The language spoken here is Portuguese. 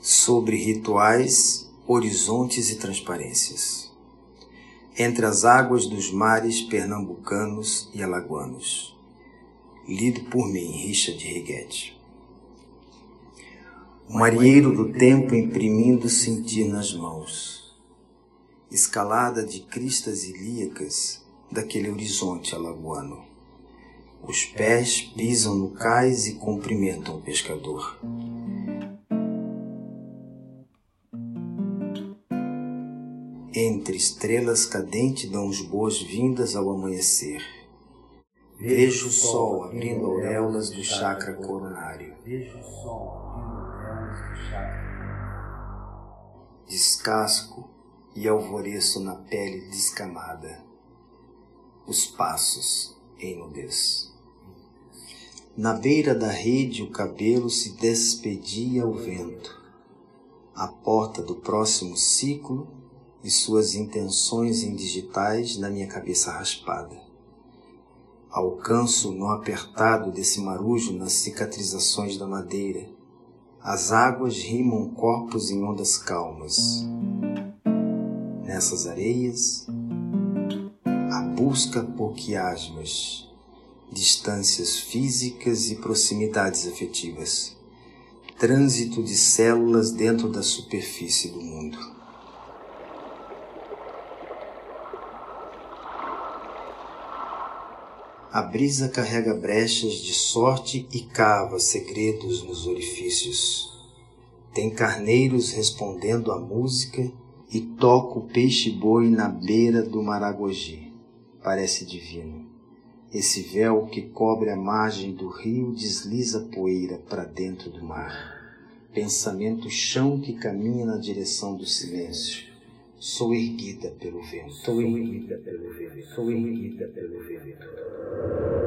sobre rituais, horizontes e transparências. Entre as águas dos mares pernambucanos e alagoanos. Lido por mim, Richard Riguete. O marinheiro do tempo imprimindo sentir nas mãos. Escalada de cristas ilíacas daquele horizonte alagoano. Os pés pisam no cais e cumprimentam o pescador. Entre estrelas cadente dão as boas-vindas ao amanhecer. Vejo o sol abrindo auréolas do chakra coronário. Descasco e alvoreço na pele descamada. Os passos em nudez. Na beira da rede o cabelo se despedia ao vento. A porta do próximo ciclo e suas intenções em digitais na minha cabeça raspada. Alcanço no apertado desse marujo nas cicatrizações da madeira. As águas rimam corpos em ondas calmas. Nessas areias, a busca por quiasmas, distâncias físicas e proximidades afetivas, trânsito de células dentro da superfície do mundo. A brisa carrega brechas de sorte e cava segredos nos orifícios. Tem carneiros respondendo à música e toca o peixe-boi na beira do Maragogi. Parece divino. Esse véu que cobre a margem do rio desliza poeira para dentro do mar. Pensamento chão que caminha na direção do silêncio. Sou erguida pelo vento. Sou erguida pelo vento. Sou erguida pelo vento.